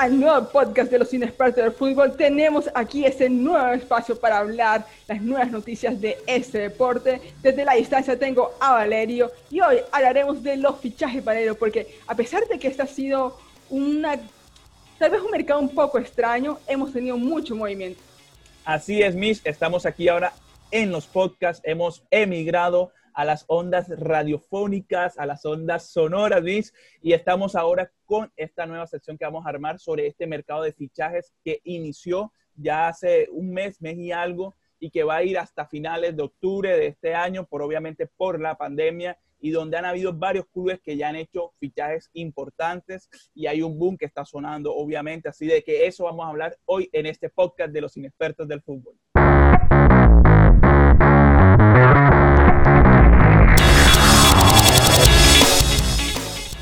al nuevo podcast de los inexpertos del fútbol. Tenemos aquí ese nuevo espacio para hablar las nuevas noticias de este deporte. Desde la distancia tengo a Valerio y hoy hablaremos de los fichajes, Valerio, porque a pesar de que este ha sido una, tal vez un mercado un poco extraño, hemos tenido mucho movimiento. Así es, Miss. Estamos aquí ahora en los podcasts. Hemos emigrado a las ondas radiofónicas, a las ondas sonoras, Luis, y estamos ahora con esta nueva sección que vamos a armar sobre este mercado de fichajes que inició ya hace un mes, mes y algo, y que va a ir hasta finales de octubre de este año, por obviamente por la pandemia, y donde han habido varios clubes que ya han hecho fichajes importantes y hay un boom que está sonando, obviamente, así de que eso vamos a hablar hoy en este podcast de los inexpertos del fútbol.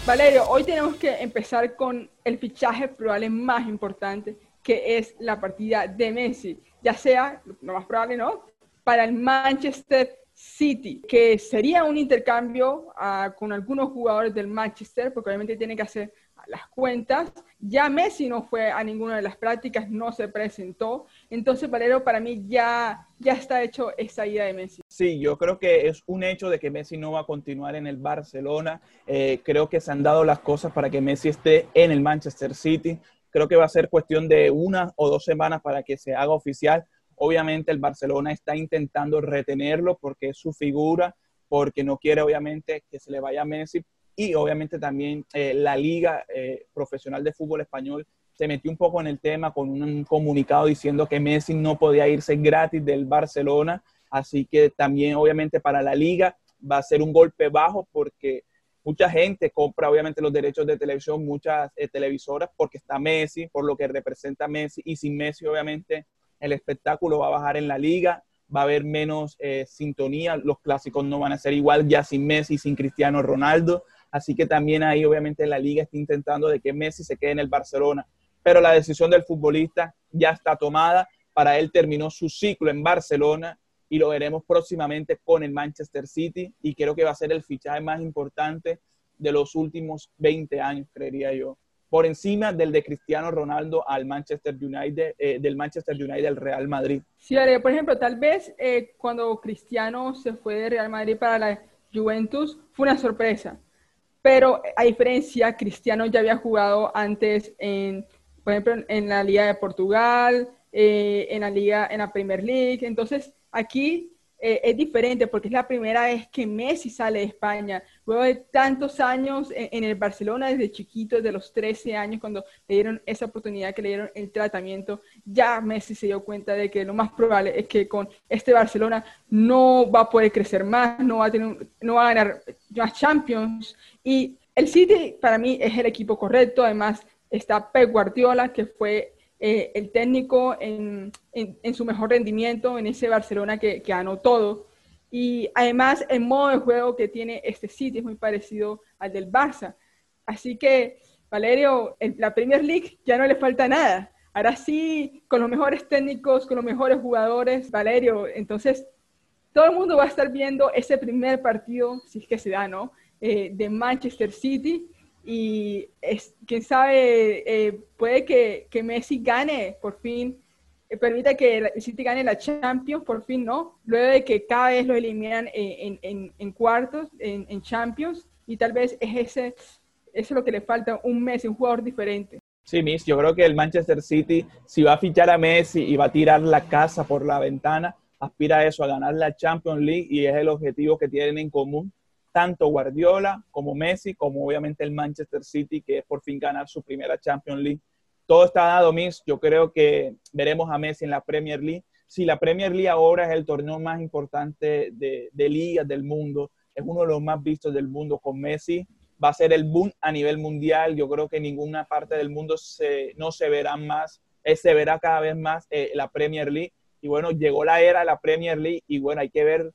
Valerio, hoy tenemos que empezar con el fichaje probable más importante, que es la partida de Messi, ya sea, lo más probable, ¿no? Para el Manchester City, que sería un intercambio uh, con algunos jugadores del Manchester, porque obviamente tiene que hacer las cuentas. Ya Messi no fue a ninguna de las prácticas, no se presentó. Entonces, Valero, para mí ya, ya está hecho esa idea de Messi. Sí, yo creo que es un hecho de que Messi no va a continuar en el Barcelona. Eh, creo que se han dado las cosas para que Messi esté en el Manchester City. Creo que va a ser cuestión de una o dos semanas para que se haga oficial. Obviamente el Barcelona está intentando retenerlo porque es su figura, porque no quiere obviamente que se le vaya a Messi, y obviamente también eh, la Liga eh, Profesional de Fútbol Español se metió un poco en el tema con un comunicado diciendo que Messi no podía irse gratis del Barcelona, así que también obviamente para la liga va a ser un golpe bajo porque mucha gente compra obviamente los derechos de televisión, muchas eh, televisoras porque está Messi, por lo que representa Messi. Y sin Messi obviamente el espectáculo va a bajar en la liga, va a haber menos sintonía, los clásicos no van a ser igual ya sin Messi, sin Cristiano Ronaldo, Así que también ahí obviamente la liga está intentando de que Messi se quede en el Barcelona. Pero la decisión del futbolista ya está tomada. Para él terminó su ciclo en Barcelona y lo veremos próximamente con el Manchester City y creo que va a ser el fichaje más importante de los últimos 20 años, creería yo. Por encima del de Cristiano Ronaldo al Manchester United, eh, del Manchester United al Real Madrid. Sí, por ejemplo, tal vez eh, cuando Cristiano se fue de Real Madrid para la Juventus fue una sorpresa pero a diferencia, Cristiano ya había jugado antes en, por ejemplo, en la Liga de Portugal, eh, en la Liga, en la Premier League. Entonces, aquí eh, es diferente porque es la primera vez que Messi sale de España. Luego de tantos años en, el Barcelona, desde chiquito, desde los 13 años, cuando le dieron esa oportunidad, que le dieron el tratamiento, ya Messi se dio cuenta de que lo más probable es que con este Barcelona no va a poder crecer más, no va a, tener, no va a ganar más Champions. Y el City para mí es el equipo correcto. Además, está Pep Guardiola, que fue eh, el técnico en, en, su mejor rendimiento en ese Barcelona que, que, ganó todo. Y además el modo de juego que tiene este City es muy parecido al del Barça. Así que, Valerio, en la Premier League ya no le falta nada. Ahora sí, con los mejores técnicos, con los mejores jugadores, Valerio, entonces todo el mundo va a estar viendo ese primer partido, si es que se da, ¿no? Eh, de Manchester City y es, quién sabe, eh, puede que, que, Messi gane por fin, eh, permita que el City gane la Champions por fin, ¿no? Luego de que cada vez lo eliminan en, en, en cuartos, en, en, Champions, y tal vez es ese, eso es lo que le falta, un Messi, un jugador diferente. Sí, Miss, yo creo que el Manchester City, si va a fichar a Messi y va a tirar la casa por la ventana, aspira a eso, a ganar la Champions League y es el objetivo que tienen en común tanto Guardiola como Messi, como obviamente el Manchester City, que es por fin ganar su primera Champions League. Todo está dado, Miss. Yo creo que veremos a Messi en la Premier League. Si la Premier League ahora es el torneo más importante de, de ligas del mundo, es uno de los más vistos del mundo con Messi, va a ser el boom a nivel mundial. Yo creo que en ninguna parte del mundo se, no se verá más, eh, se verá cada vez más eh, la Premier League. Y bueno, llegó la era de la Premier League y bueno, hay que ver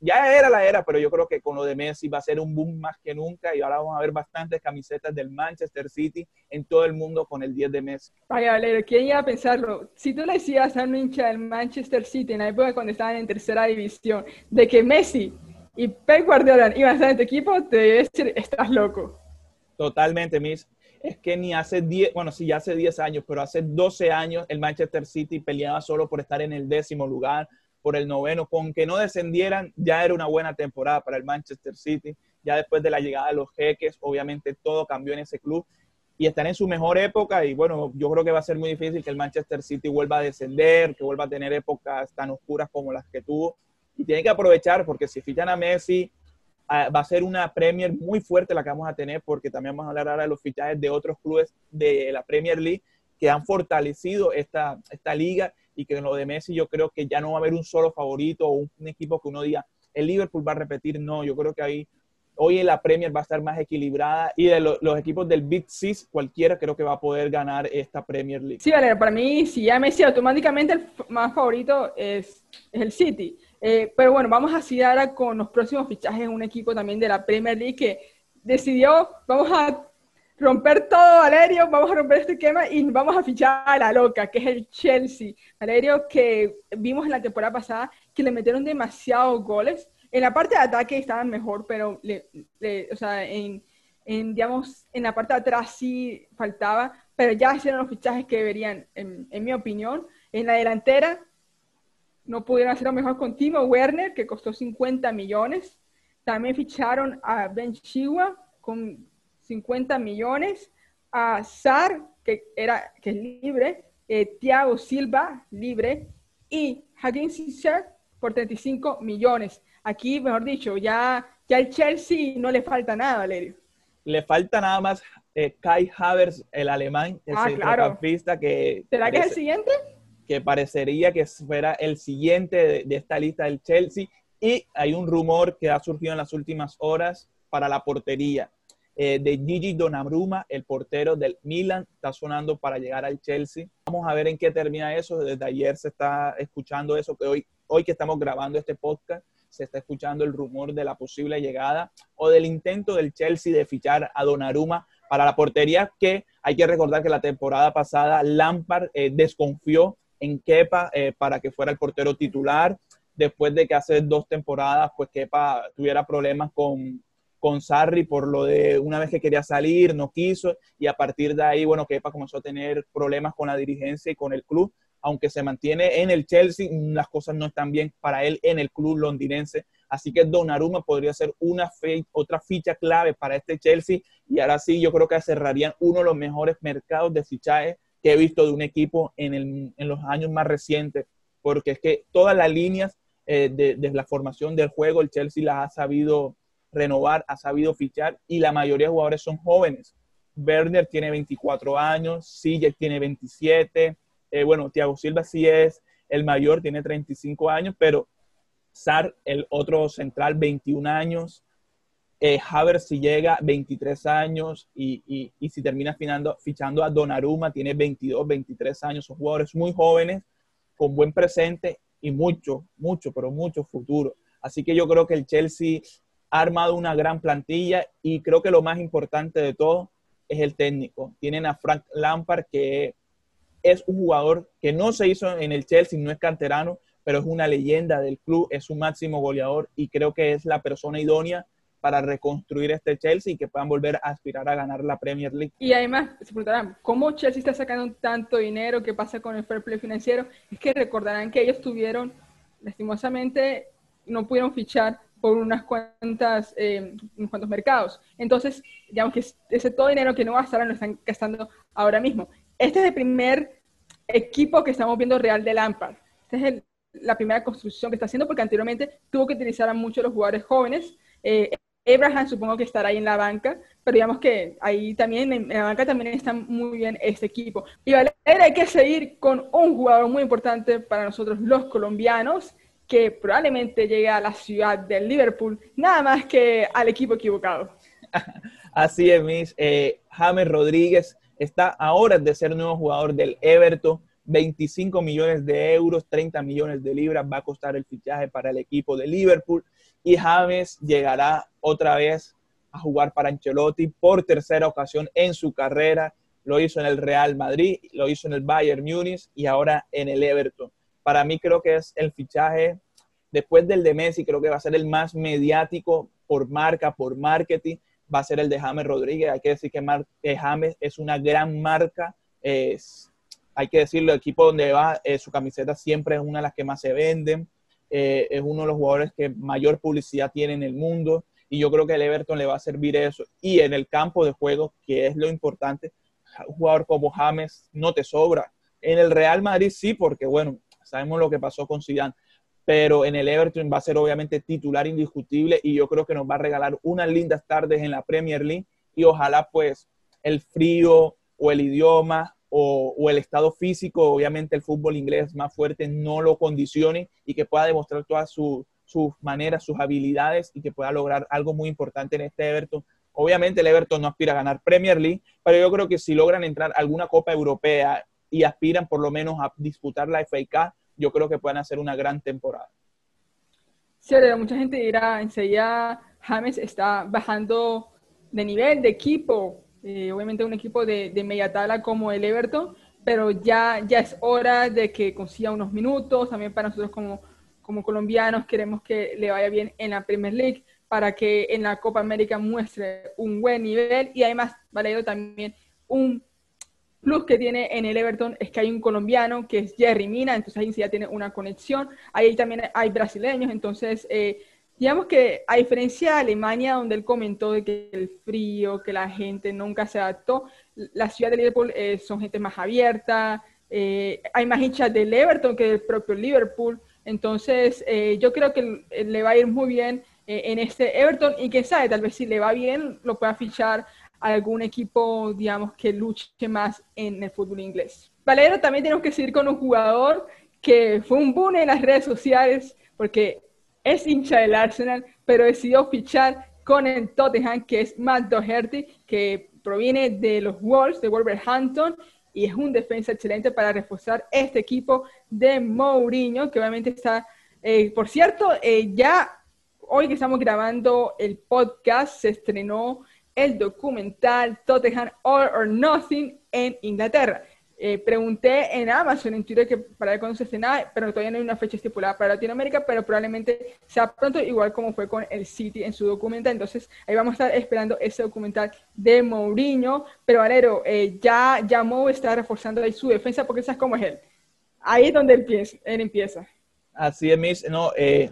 ya era la era, pero yo creo que con lo de Messi va a ser un boom más que nunca y ahora vamos a ver bastantes camisetas del Manchester City en todo el mundo con el 10 de Messi. Vaya, Valero, ¿quién iba a pensarlo? Si tú le decías a un hincha del Manchester City en la época cuando estaban en tercera división de que Messi y Pep Guardiola iban a estar en tu equipo, te debe decir, estás loco. Totalmente, Miss. es que ni hace 10, bueno, sí, ya hace 10 años, pero hace 12 años el Manchester City peleaba solo por estar en el décimo lugar, por el noveno, con que no descendieran, ya era una buena temporada para el Manchester City. Ya después de la llegada de los jeques, obviamente todo cambió en ese club y están en su mejor época y bueno, yo creo que va a ser muy difícil que el Manchester City vuelva a descender, que vuelva a tener épocas tan oscuras como las que tuvo y tiene que aprovechar porque si fichan a Messi ah, va a ser una Premier muy fuerte la que vamos a tener porque también vamos a hablar ahora de los fichajes de otros clubes de la Premier League que han fortalecido esta, esta liga y que en lo de Messi yo creo que ya no va a haber un solo favorito o un, equipo que uno diga el Liverpool va a repetir, no, yo creo que ahí Hoy en la Premier va a estar más equilibrada y de los equipos del Big Six, cualquiera creo que va a poder ganar esta Premier League. Sí, vale, para mí, si ya Messi automáticamente el más favorito es, el City. Eh, pero bueno, vamos así ahora con los próximos fichajes un equipo también de la Premier League que decidió, vamos a romper todo, Valerio, vamos a romper este esquema y vamos a fichar a la loca, que es el Chelsea. Valerio, que vimos en la temporada pasada que le metieron demasiados goles en la parte de ataque estaban mejor, pero o sea, en, digamos, en la parte de atrás sí faltaba, pero ya hicieron los fichajes que deberían, en, mi opinión. En la delantera no pudieron hacerlo mejor con Timo Werner, que costó 50 millones. También ficharon a Ben Chiwa con 50 millones, a Sar, que, era, que es libre, eh, Thiago Silva, libre, y Hakim Ziyech por 35 millones. Aquí, mejor dicho, ya, ya el Chelsea no le falta nada, Valerio. Le falta nada más eh, Kai Havertz, el alemán, el ah, claro. que... ¿Será que es el siguiente? Que parecería que fuera el siguiente de, esta lista del Chelsea. Y hay un rumor que ha surgido en las últimas horas para la portería. Eh, de Gigi Donnarumma, el portero del Milan, está sonando para llegar al Chelsea. Vamos a ver en qué termina eso. Desde ayer se está escuchando eso, que hoy, hoy que estamos grabando este podcast, se está escuchando el rumor de la posible llegada o del intento del Chelsea de fichar a Donnarumma para la portería, que hay que recordar que la temporada pasada Lampard eh, desconfió en Kepa eh, para que fuera el portero titular, después de que hace dos temporadas, pues Kepa tuviera problemas con, con Sarri por lo de una vez que quería salir, no quiso, y a partir de ahí, bueno, Kepa comenzó a tener problemas con la dirigencia y con el club, aunque se mantiene en el Chelsea, las cosas no están bien para él en el club londinense. Así que Donnarumma podría ser una otra ficha clave para este Chelsea. Y ahora sí, yo creo que cerrarían uno de los mejores mercados de fichaje que he visto de un equipo en, los años más recientes. Porque es que todas las líneas eh, de, la formación del juego, el Chelsea las ha sabido renovar, ha sabido fichar y la mayoría de jugadores son jóvenes. Werner tiene 24 años, Sijek tiene 27, eh, bueno, Thiago Silva sí es el mayor, tiene 35 años, pero Sar, el otro central, 21 años. Eh, Haver si llega 23 años y, si termina fichando, fichando a Donnarumma, tiene 22, 23 años. Son jugadores muy jóvenes, con buen presente y mucho, mucho, pero mucho futuro. Así que yo creo que el Chelsea ha armado una gran plantilla y creo que lo más importante de todo es el técnico. Tienen a Frank Lampard, que es un jugador que no se hizo en el Chelsea, no es canterano, pero es una leyenda del club, es un máximo goleador y creo que es la persona idónea para reconstruir este Chelsea y que puedan volver a aspirar a ganar la Premier League. Y además, se preguntarán, ¿cómo Chelsea está sacando tanto dinero? ¿Qué pasa con el fair play financiero? Es que recordarán que ellos tuvieron, lastimosamente, no pudieron fichar por unas cuantas, eh, unos cuantos mercados. Entonces, digamos que ese todo dinero que no gastaron lo están gastando ahora mismo. Este es el primer equipo que estamos viendo real de Lampard. Esta es la primera construcción que está haciendo porque anteriormente tuvo que utilizar a muchos los jugadores jóvenes. Eh, Abraham supongo que estará ahí en la banca, pero digamos que ahí también, en la banca también está muy bien este equipo. Y vale, hay que seguir con un jugador muy importante para nosotros los colombianos, que probablemente llegue a la ciudad del Liverpool, nada más que al equipo equivocado. Así es, Miss. Eh, James Rodríguez está ahora de ser nuevo jugador del Everton. 25 millones de euros, 30 millones de libras va a costar el fichaje para el equipo de Liverpool. Y James llegará otra vez a jugar para Ancelotti por tercera ocasión en su carrera. Lo hizo en el Real Madrid, lo hizo en el Bayern Múnich y ahora en el Everton. Para mí creo que es el fichaje, después del de Messi, creo que va a ser el más mediático por marca, por marketing va a ser el de James Rodríguez. Hay que decir que James es una gran marca. hay que decirlo, el equipo donde va, eh, su camiseta siempre es una de las que más se venden. Eh, es uno de los jugadores que mayor publicidad tiene en el mundo. Y yo creo que el Everton le va a servir eso. Y en el campo de juego, que es lo importante, un jugador como James no te sobra. En el Real Madrid sí, porque bueno, sabemos lo que pasó con Zidane pero en el Everton va a ser obviamente titular indiscutible y yo creo que nos va a regalar unas lindas tardes en la Premier League y ojalá pues el frío o el idioma o, el estado físico, obviamente el fútbol inglés más fuerte no lo condicione y que pueda demostrar todas sus maneras, sus habilidades y que pueda lograr algo muy importante en este Everton. Obviamente el Everton no aspira a ganar Premier League, pero yo creo que si logran entrar a alguna Copa Europea y aspiran por lo menos a disputar la FA Cup, yo creo que pueden hacer una gran temporada. Sí, mucha gente dirá, enseguida James está bajando de nivel, de equipo, eh, obviamente un equipo de, de, media tabla como el Everton, pero ya, ya es hora de que consiga unos minutos, también para nosotros como, como colombianos queremos que le vaya bien en la Premier League, para que en la Copa América muestre un buen nivel y además Valero también un plus que tiene en el Everton es que hay un colombiano que es Jerry Mina, entonces ahí sí ya tiene una conexión. Ahí también hay brasileños, entonces eh, digamos que a diferencia de Alemania, donde él comentó de que el frío, que la gente nunca se adaptó, la ciudad de Liverpool eh, son gente más abierta, eh, hay más hinchas del Everton que del propio Liverpool, entonces yo creo que le va a ir muy bien en este Everton y que sabe, tal vez si le va bien lo pueda fichar algún equipo, digamos, que luche más en el fútbol inglés. Valero, también tenemos que seguir con un jugador que fue un boom en las redes sociales porque es hincha del Arsenal, pero decidió fichar con el Tottenham, que es Matt Doherty, que proviene de los Wolves, de Wolverhampton, y es un defensa excelente para reforzar este equipo de Mourinho, que obviamente está, eh, por cierto, eh, ya hoy que estamos grabando el podcast, se estrenó el documental Tottenham All or Nothing en Inglaterra. Eh, pregunté en Amazon, en Twitter, que para ver cuándo se estrenaba, pero todavía no hay una fecha estipulada para Latinoamérica, pero probablemente sea pronto, igual como fue con el City en su documental. Entonces, ahí vamos a estar esperando ese documental de Mourinho. Pero, Valero, eh, ya, ya Mou está reforzando ahí su defensa, porque sabes cómo es él. Ahí es donde él. Él empieza. Así es, Miss. No, eh,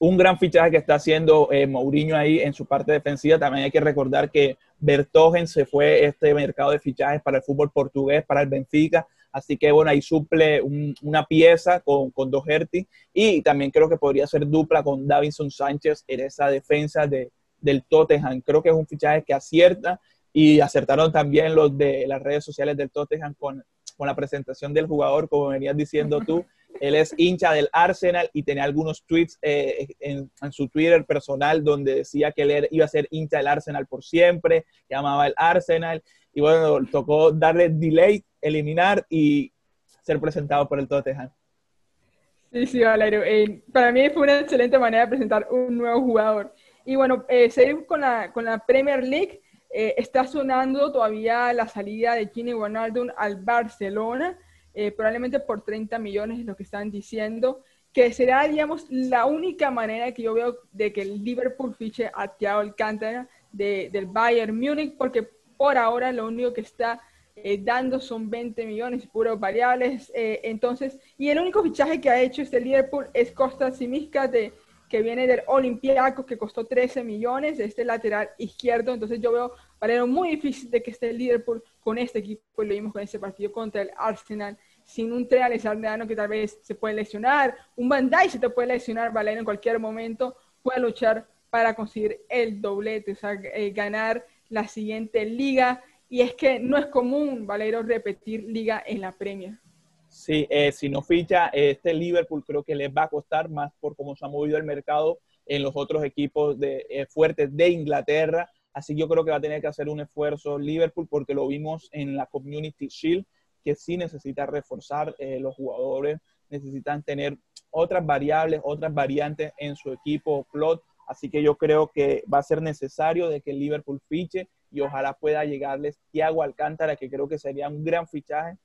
un gran fichaje que está haciendo eh, Mourinho ahí en su parte defensiva. También hay que recordar que Bertogen se fue este mercado de fichajes para el fútbol portugués, para el Benfica. Así que bueno, ahí suple una pieza con, con Doherty y también creo que podría ser dupla con Davinson Sánchez en esa defensa de, del Tottenham. Creo que es un fichaje que acierta y acertaron también los de las redes sociales del Tottenham con, con la presentación del jugador, como venías diciendo tú. Él es hincha del Arsenal y tenía algunos tweets eh, en, su Twitter personal donde decía que él iba a ser hincha del Arsenal por siempre, que amaba el Arsenal. Y bueno, tocó darle delay, eliminar y ser presentado por el Tottenham. Sí, sí. Eh, para mí fue una excelente manera de presentar un nuevo jugador. Y bueno, eh, seguimos con la, con la Premier League. Eh, está sonando todavía la salida de Gini Wijnaldum al Barcelona. Eh, probablemente por 30 millones es lo que están diciendo, que será, digamos, la única manera que yo veo de que el Liverpool fiche a Thiago Alcántara de, del Bayern Múnich, porque por ahora lo único que está eh, dando son 20 millones puros variables. Eh, entonces, y el único fichaje que ha hecho este Liverpool es Costa Simisca, de, que viene del Olympiacos, que costó 13 millones, este lateral izquierdo. Entonces, yo veo Valero muy difícil de que esté el Liverpool con este equipo, lo vimos con ese partido contra el Arsenal, sin un Trey Alexander que tal vez se puede lesionar, un Dijk se te puede lesionar, Valero en cualquier momento, puede luchar para conseguir el doblete, o sea, eh, ganar la siguiente liga. Y es que no es común, Valero, repetir liga en la Premier. Sí, eh, si no ficha este Liverpool, creo que les va a costar más por cómo se ha movido el mercado en los otros equipos de, eh, fuertes de Inglaterra. Así yo creo que va a tener que hacer un esfuerzo Liverpool porque lo vimos en la Community Shield, que sí necesita reforzar eh, los jugadores, necesitan tener otras variables, otras variantes en su equipo plot. Así que yo creo que va a ser necesario de que Liverpool fiche y ojalá pueda llegarles Thiago Alcántara, que creo que sería un gran fichaje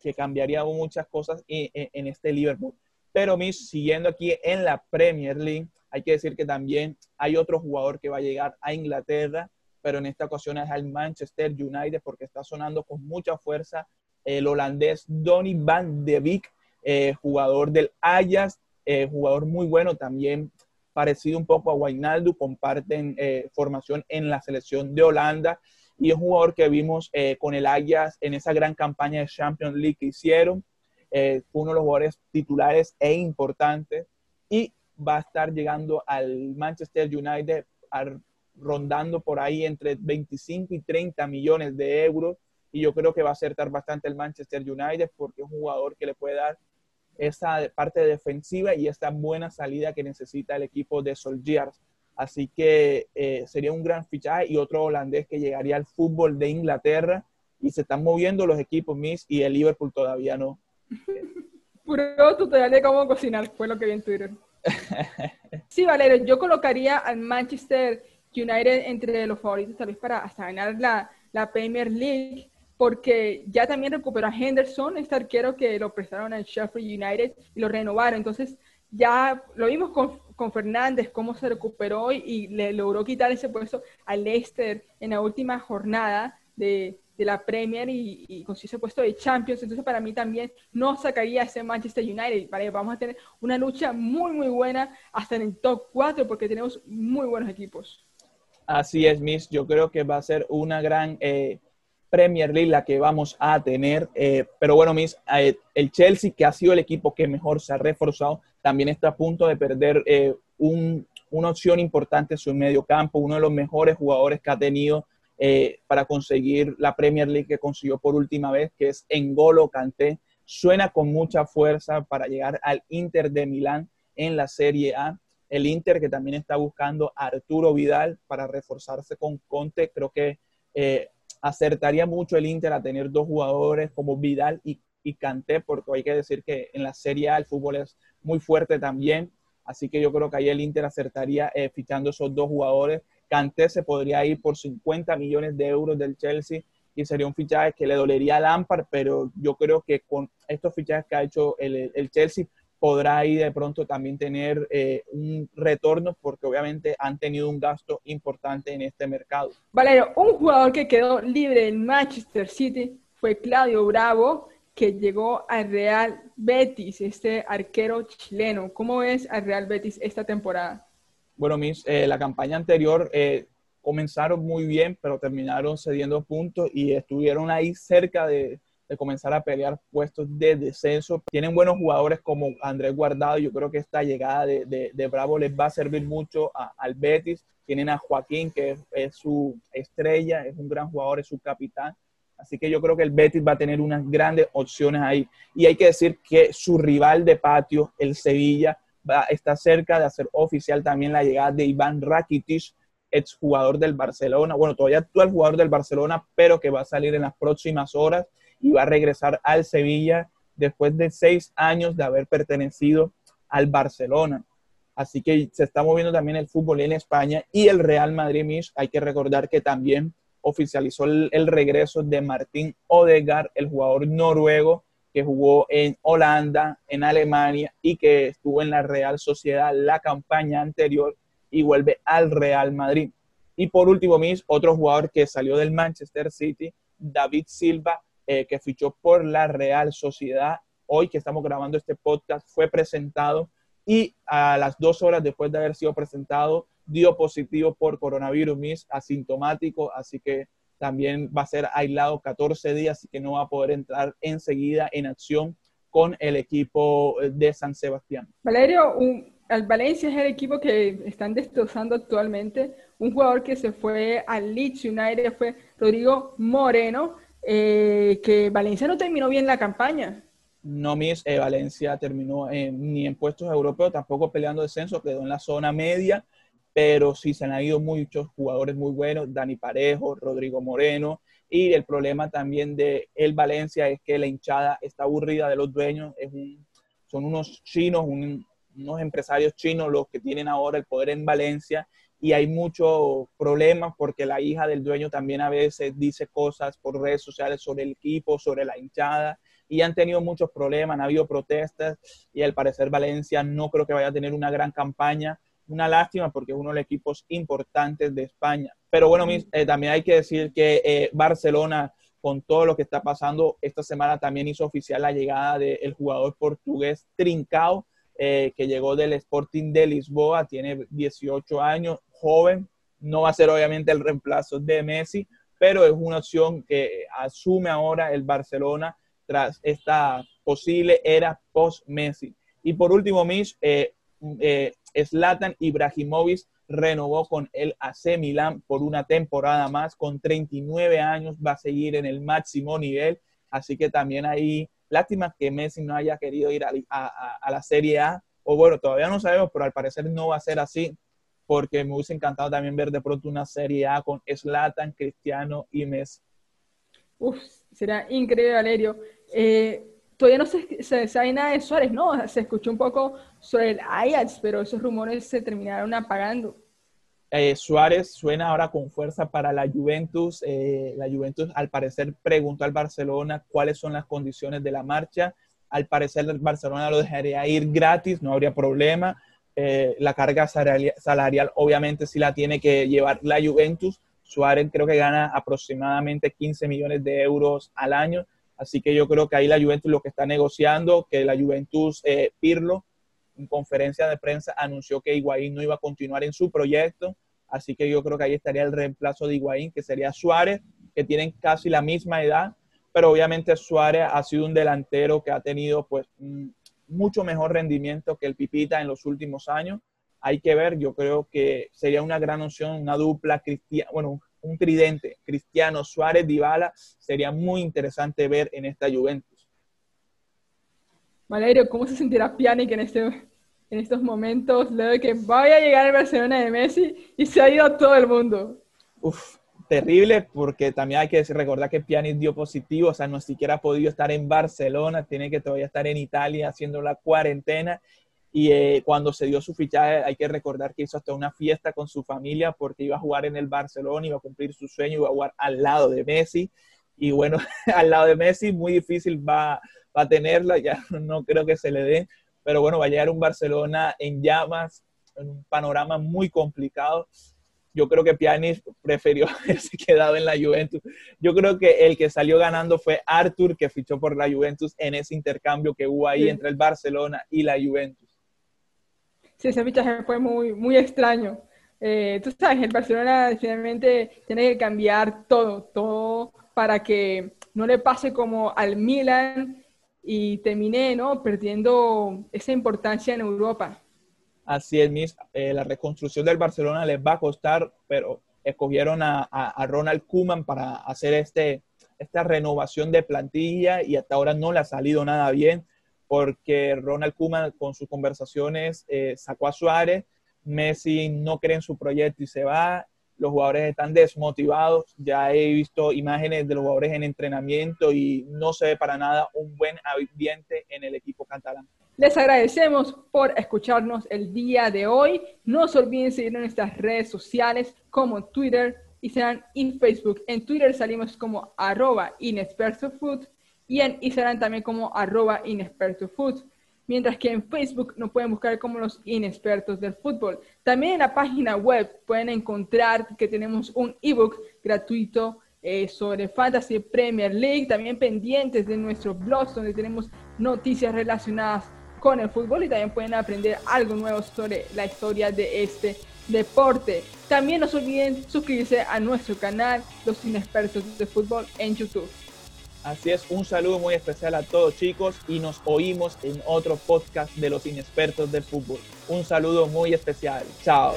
que cambiaría muchas cosas en, en este Liverpool. Pero mis, siguiendo aquí en la Premier League, hay que decir que también hay otro jugador que va a llegar a Inglaterra pero en esta ocasión es al Manchester United porque está sonando con mucha fuerza el holandés Donny van de Beek, eh, jugador del Ajax, eh, jugador muy bueno también parecido un poco a Wijnaldum, comparten eh, formación en la selección de Holanda y es un jugador que vimos con el Ajax en esa gran campaña de Champions League que hicieron, fue uno de los jugadores titulares e importantes y va a estar llegando al Manchester United rondando por ahí entre 25 y 30 millones de euros y yo creo que va a acertar bastante el Manchester United porque es un jugador que le puede dar esa parte defensiva y esta buena salida que necesita el equipo de Solskjaer. Así que eh, sería un gran fichaje y otro holandés que llegaría al fútbol de Inglaterra y se están moviendo los equipos Miss y el Liverpool todavía no. Puro tutorial de cómo cocinar fue lo que vi en Twitter. sí, Valerio, yo colocaría al Manchester United entre los favoritos tal vez para hasta ganar la, la Premier League porque ya también recuperó a Henderson, este arquero que lo prestaron al Sheffield United y lo renovaron. Entonces, ya lo vimos con, con Fernández, cómo se recuperó y, le logró quitar ese puesto al Leicester en la última jornada de, de la Premier y, y consiguió ese puesto de Champions. Entonces, para mí también no sacaría ese Manchester United. ¿vale? Vamos a tener una lucha muy, muy buena hasta en el top 4 porque tenemos muy buenos equipos. Así es, Miss. Yo creo que va a ser una gran... Eh, Premier League la que vamos a tener. Eh, pero bueno, mis, eh, el Chelsea, que ha sido el equipo que mejor se ha reforzado, también está a punto de perder eh, una opción importante en su medio campo, uno de los mejores jugadores que ha tenido para conseguir la Premier League que consiguió por última vez, que es Engolo Kanté. Suena con mucha fuerza para llegar al Inter de Milán en la Serie A. El Inter que también está buscando a Arturo Vidal para reforzarse con Conte. Creo que acertaría mucho el Inter a tener dos jugadores como Vidal y, y Kanté, porque hay que decir que en la Serie A el fútbol es muy fuerte también, así que yo creo que ahí el Inter acertaría eh, fichando esos dos jugadores. Kanté se podría ir por 50 millones de euros del Chelsea y sería un fichaje que le dolería a Lampard, pero yo creo que con estos fichajes que ha hecho el, el Chelsea podrá ahí de pronto también tener eh, un retorno porque obviamente han tenido un gasto importante en este mercado. Valero, un jugador que quedó libre en Manchester City fue Claudio Bravo, que llegó al Real Betis, este arquero chileno. ¿Cómo ves al Real Betis esta temporada? Bueno, mis, eh, la campaña anterior eh, comenzaron muy bien, pero terminaron cediendo puntos y estuvieron ahí cerca de, de comenzar a pelear puestos de descenso. Tienen buenos jugadores como Andrés Guardado. Yo creo que esta llegada de, de, Bravo les va a servir mucho al Betis. Tienen a Joaquín, que es, su estrella, es un gran jugador, es su capitán. Así que yo creo que el Betis va a tener unas grandes opciones ahí. Y hay que decir que su rival de patio, el Sevilla, va, está cerca de hacer oficial también la llegada de Iván Rakitic, exjugador del Barcelona. Bueno, todavía actual jugador del Barcelona, pero que va a salir en las próximas horas y va a regresar al Sevilla después de seis años de haber pertenecido al Barcelona. Así que se está moviendo también el fútbol en España y el Real Madrid, Mish, hay que recordar que también oficializó el, regreso de Martín Odegaard, el jugador noruego que jugó en Holanda, en Alemania y que estuvo en la Real Sociedad la campaña anterior y vuelve al Real Madrid. Y por último, Mish, otro jugador que salió del Manchester City, David Silva, eh, que fichó por la Real Sociedad. Hoy que estamos grabando este podcast fue presentado y a las dos horas después de haber sido presentado dio positivo por coronavirus, mis asintomático, así que también va a ser aislado 14 días, y que no va a poder entrar enseguida en acción con el equipo de San Sebastián. Valerio, el Valencia es el equipo que están destrozando actualmente. Un jugador que se fue al Leeds United fue Rodrigo Moreno. Eh, que Valencia no terminó bien la campaña. No, Miss, eh, Valencia terminó ni en puestos europeos, tampoco peleando descenso, quedó en la zona media, pero sí se han ido muchos jugadores muy buenos, Dani Parejo, Rodrigo Moreno, y el problema también de el Valencia es que la hinchada está aburrida de los dueños, es son unos chinos, unos empresarios chinos los que tienen ahora el poder en Valencia y hay muchos problemas porque la hija del dueño también a veces dice cosas por redes sociales sobre el equipo, sobre la hinchada y han tenido muchos problemas, han habido protestas y al parecer Valencia no creo que vaya a tener una gran campaña. Una lástima porque es uno de los equipos importantes de España. Pero bueno, eh, también hay que decir que eh, Barcelona, con todo lo que está pasando, esta semana también hizo oficial la llegada del jugador portugués Trincao, eh, que llegó del Sporting de Lisboa, tiene 18 años, joven, no va a ser obviamente el reemplazo de Messi, pero es una opción que asume ahora el Barcelona tras esta posible era post-Messi. Y por último, Mish, eh, eh, Zlatan Ibrahimovic renovó con el AC Milan por una temporada más, con 39 años, va a seguir en el máximo nivel, así que también ahí, lástima que Messi no haya querido ir a, la Serie A, o bueno, todavía no sabemos, pero al parecer no va a ser así, porque me hubiese encantado también ver de pronto una Serie A con Slatan, Cristiano y Messi. Uf, será increíble, Valerio. Eh, todavía no se, sabe nada de Suárez, ¿no? Se escuchó un poco sobre el Ajax, pero esos rumores se terminaron apagando. Eh, Suárez suena ahora con fuerza para la Juventus. Eh, la Juventus, al parecer, preguntó al Barcelona cuáles son las condiciones de la marcha. Al parecer, el Barcelona lo dejaría ir gratis, no habría problema. Eh, la carga salarial, obviamente sí la tiene que llevar la Juventus. Suárez creo que gana aproximadamente 15 millones de euros al año, así que yo creo que ahí la Juventus lo que está negociando, que la Juventus eh, Pirlo en conferencia de prensa anunció que Higuaín no iba a continuar en su proyecto, así que yo creo que ahí estaría el reemplazo de Higuaín, que sería Suárez, que tienen casi la misma edad, pero obviamente Suárez ha sido un delantero que ha tenido pues mucho mejor rendimiento que el Pipita en los últimos años. Hay que ver, yo creo que sería una gran opción, una dupla cristiana, bueno, un tridente, Cristiano Suárez, Dybala, sería muy interesante ver en esta Juventus. Valerio, ¿cómo se sentirá Pjanic en, este, en estos momentos, luego de que vaya a llegar el Barcelona de Messi y se ha ido todo el mundo? Uf, terrible porque también hay que recordar que Pjanic dio positivo, o sea, no siquiera ha podido estar en Barcelona, tiene que todavía estar en Italia haciendo la cuarentena y eh, cuando se dio su fichaje hay que recordar que hizo hasta una fiesta con su familia porque iba a jugar en el Barcelona, iba a cumplir su sueño, iba a jugar al lado de Messi y bueno, al lado de Messi muy difícil va, va a tenerla, ya no creo que se le dé, pero bueno, va a llegar un Barcelona en llamas, en un panorama muy complicado yo creo que Pjanic prefirió haberse quedado en la Juventus. Yo creo que el que salió ganando fue Arthur, que fichó por la Juventus en ese intercambio que hubo ahí entre el Barcelona y la Juventus. Sí, ese fichaje fue muy, muy extraño. Eh, tú sabes, el Barcelona finalmente tiene que cambiar todo, todo para que no le pase como al Milan y termine ¿no? perdiendo esa importancia en Europa. Así es, eh, la reconstrucción del Barcelona les va a costar, pero escogieron a, Ronald Koeman para hacer este, esta renovación de plantilla y hasta ahora no le ha salido nada bien porque Ronald Koeman con sus conversaciones eh, sacó a Suárez, Messi no cree en su proyecto y se va, los jugadores están desmotivados, ya he visto imágenes de los jugadores en entrenamiento y no se ve para nada un buen ambiente en el equipo catalán. Les agradecemos por escucharnos el día de hoy. No se olviden seguirnos en nuestras redes sociales como Twitter, Instagram y Facebook. En Twitter salimos como arroba inexpertofood y en Instagram también como arroba inexpertofood. Mientras que en Facebook nos pueden buscar como los inexpertos del fútbol. También en la página web pueden encontrar que tenemos un ebook gratuito eh, sobre Fantasy Premier League, también pendientes de nuestro blog donde tenemos noticias relacionadas con el fútbol y también pueden aprender algo nuevo sobre la historia de este deporte. También no se olviden suscribirse a nuestro canal Los Inexpertos de Fútbol en YouTube. Así es, un saludo muy especial a todos chicos y nos oímos en otro podcast de Los Inexpertos del Fútbol. Un saludo muy especial. Chao.